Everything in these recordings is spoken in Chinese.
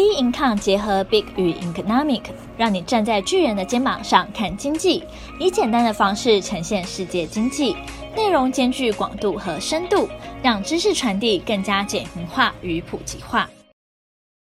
B Income 结合 Big 与 Economic，让你站在巨人的肩膀上看经济，以简单的方式呈现世界经济，内容兼具广度和深度，让知识传递更加简明化与普及化。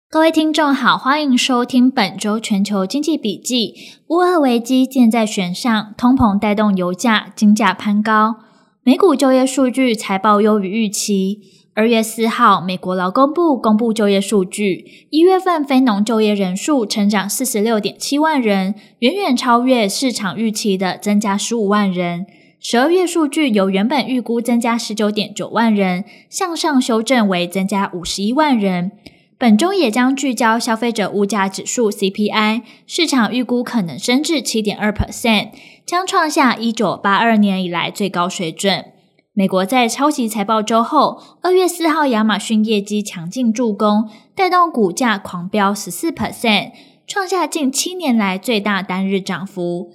各位听众好，欢迎收听本周全球经济笔记。乌俄危机箭在弦上，通膨带动油价、金价攀高。美股就业数据财报优于预期。二月四号，美国劳工部公布就业数据，一月份非农就业人数成长四十六点七万人，远远超越市场预期的增加十五万人。十二月数据由原本预估增加十九点九万人，向上修正为增加五十一万人。本周也将聚焦消费者物价指数 CPI，市场预估可能升至七点二 percent，将创下一九八二年以来最高水准。美国在超级财报周后，二月四号亚马逊业绩强劲助攻，带动股价狂飙十四 percent，创下近七年来最大单日涨幅，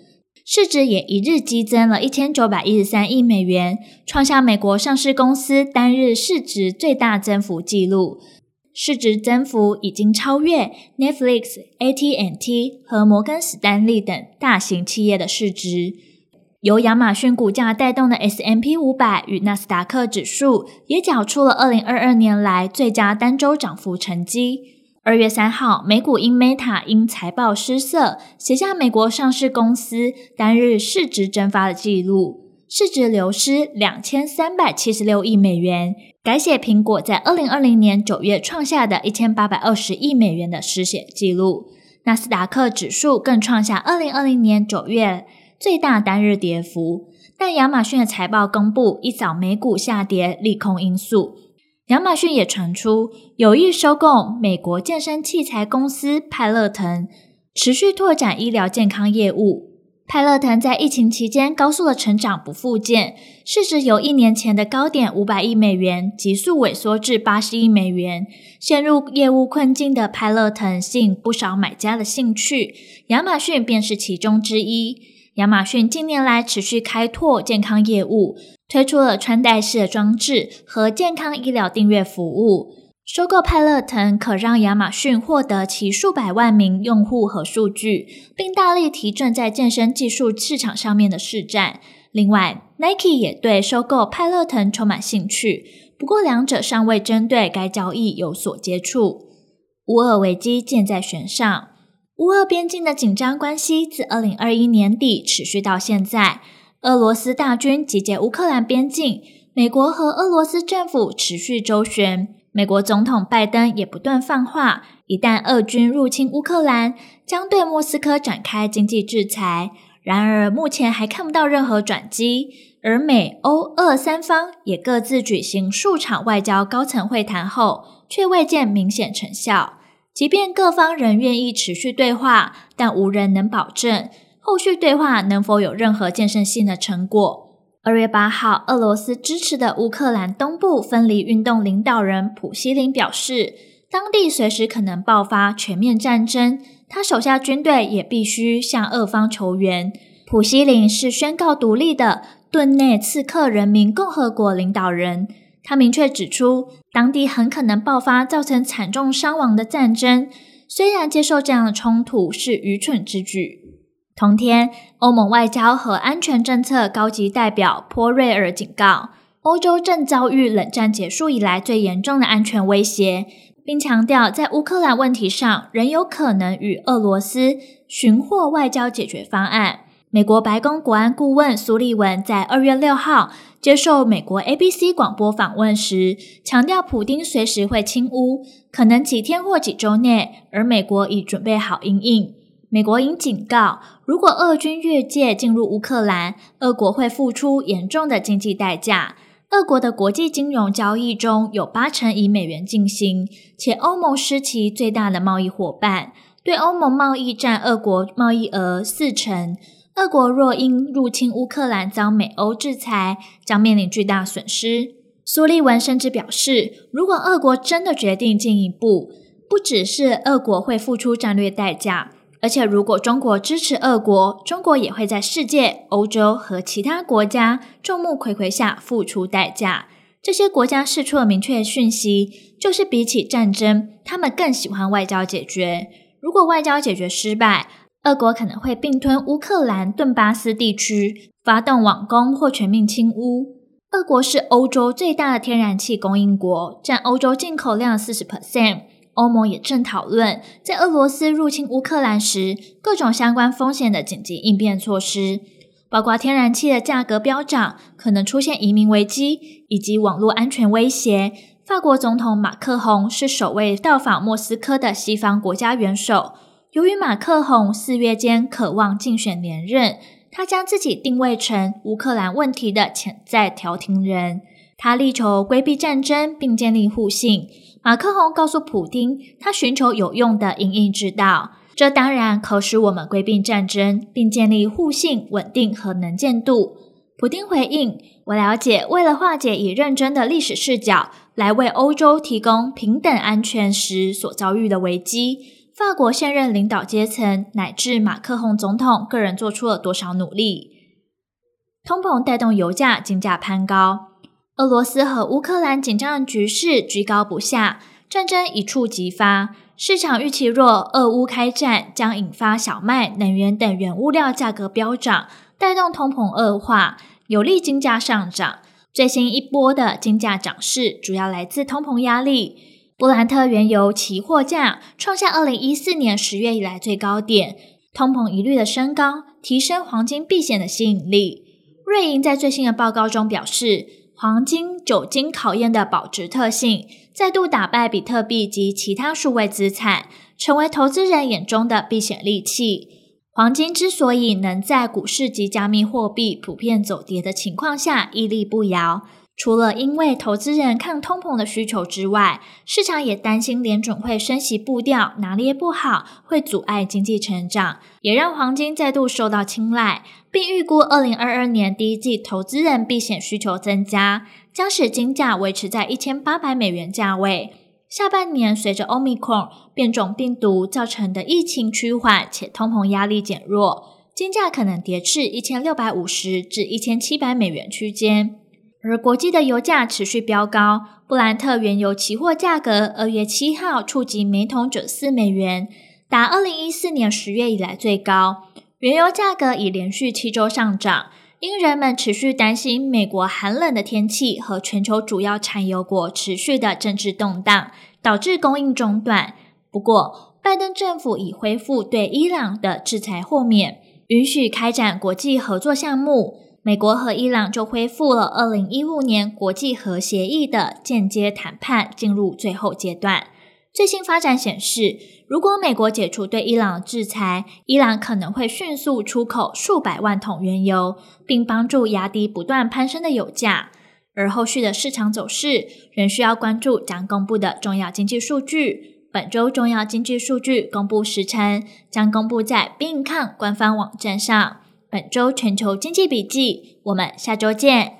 市值也一日激增了一千九百一十三亿美元，创下美国上市公司单日市值最大增幅纪录，市值增幅已经超越 Netflix、AT&T 和摩根史丹利等大型企业的市值。由亚马逊股价带动的 S M P 五百与纳斯达克指数也缴出了二零二二年来最佳单周涨幅成绩。二月三号，美股因 Meta 因财报失色，写下美国上市公司单日市值蒸发的纪录，市值流失两千三百七十六亿美元，改写苹果在二零二零年九月创下的一千八百二十亿美元的失血纪录。纳斯达克指数更创下二零二零年九月。最大单日跌幅，但亚马逊的财报公布一扫美股下跌利空因素。亚马逊也传出有意收购美国健身器材公司派乐腾，持续拓展医疗健康业务。派乐腾在疫情期间高速的成长不复见，市值由一年前的高点五百亿美元急速萎缩至八十亿美元。陷入业务困境的派乐腾吸引不少买家的兴趣，亚马逊便是其中之一。亚马逊近年来持续开拓健康业务，推出了穿戴式的装置和健康医疗订阅服务。收购派乐腾可让亚马逊获得其数百万名用户和数据，并大力提振在健身技术市场上面的市占。另外，Nike 也对收购派乐腾充满兴趣，不过两者尚未针对该交易有所接触。乌俄危机箭在弦上。乌俄边境的紧张关系自二零二一年底持续到现在，俄罗斯大军集结乌克兰边境，美国和俄罗斯政府持续周旋，美国总统拜登也不断放话，一旦俄军入侵乌克兰，将对莫斯科展开经济制裁。然而，目前还看不到任何转机，而美、欧、俄三方也各自举行数场外交高层会谈后，却未见明显成效。即便各方仍愿意持续对话，但无人能保证后续对话能否有任何建设性的成果。二月八号，俄罗斯支持的乌克兰东部分离运动领导人普希林表示，当地随时可能爆发全面战争，他手下军队也必须向俄方求援。普希林是宣告独立的顿内茨克人民共和国领导人。他明确指出，当地很可能爆发造成惨重伤亡的战争。虽然接受这样的冲突是愚蠢之举。同天，欧盟外交和安全政策高级代表波瑞尔警告，欧洲正遭遇冷战结束以来最严重的安全威胁，并强调在乌克兰问题上仍有可能与俄罗斯寻获外交解决方案。美国白宫国安顾问苏利文在二月六号接受美国 ABC 广播访问时，强调普丁随时会侵乌，可能几天或几周内，而美国已准备好应应。美国应警告，如果俄军越界进入乌克兰，俄国会付出严重的经济代价。俄国的国际金融交易中有八成以美元进行，且欧盟是其最大的贸易伙伴，对欧盟贸易占俄国贸易额四成。俄国若因入侵乌克兰遭美欧制裁，将面临巨大损失。苏利文甚至表示，如果俄国真的决定进一步，不只是俄国会付出战略代价，而且如果中国支持俄国，中国也会在世界、欧洲和其他国家众目睽睽下付出代价。这些国家释出了明确讯息，就是比起战争，他们更喜欢外交解决。如果外交解决失败，俄国可能会并吞乌克兰顿巴斯地区，发动网攻或全面侵乌。俄国是欧洲最大的天然气供应国，占欧洲进口量四十 percent。欧盟也正讨论在俄罗斯入侵乌克兰时各种相关风险的紧急应变措施，包括天然气的价格飙涨、可能出现移民危机以及网络安全威胁。法国总统马克宏是首位到访莫斯科的西方国家元首。由于马克宏四月间渴望竞选连任，他将自己定位成乌克兰问题的潜在调停人。他力求规避战争并建立互信。马克宏告诉普丁，他寻求有用的因应之道，这当然可使我们规避战争，并建立互信、稳定和能见度。普丁回应：“我了解，为了化解以认真的历史视角来为欧洲提供平等安全时所遭遇的危机，法国现任领导阶层乃至马克宏总统个人做出了多少努力。”通膨带动油价、金价攀高。俄罗斯和乌克兰紧张的局势居高不下，战争一触即发。市场预期若俄乌开战，将引发小麦、能源等原物料价格飙涨，带动通膨恶化，有利金价上涨。最新一波的金价涨势主要来自通膨压力。布兰特原油期货价创下二零一四年十月以来最高点，通膨疑虑的升高，提升黄金避险的吸引力。瑞银在最新的报告中表示，黄金久经考验的保值特性，再度打败比特币及其他数位资产，成为投资人眼中的避险利器。黄金之所以能在股市及加密货币普遍走跌的情况下屹立不摇，除了因为投资人抗通膨的需求之外，市场也担心联准会升息步调拿捏不好，会阻碍经济成长，也让黄金再度受到青睐，并预估二零二二年第一季投资人避险需求增加，将使金价维持在一千八百美元价位。下半年随着 Omicron 变种病毒造成的疫情趋缓且通膨压力减弱，金价可能跌至一千六百五十至一千七百美元区间。而国际的油价持续飙高，布兰特原油期货价格二月七号触及每桶九四美元，达二零一四年十月以来最高。原油价格已连续七周上涨，因人们持续担心美国寒冷的天气和全球主要产油国持续的政治动荡，导致供应中断。不过，拜登政府已恢复对伊朗的制裁豁免，允许开展国际合作项目。美国和伊朗就恢复了二零一五年国际核协议的间接谈判，进入最后阶段。最新发展显示，如果美国解除对伊朗的制裁，伊朗可能会迅速出口数百万桶原油，并帮助压低不断攀升的油价。而后续的市场走势仍需要关注将公布的重要经济数据。本周重要经济数据公布时程将公布在 Being Con 官方网站上。本周全球经济笔记，我们下周见。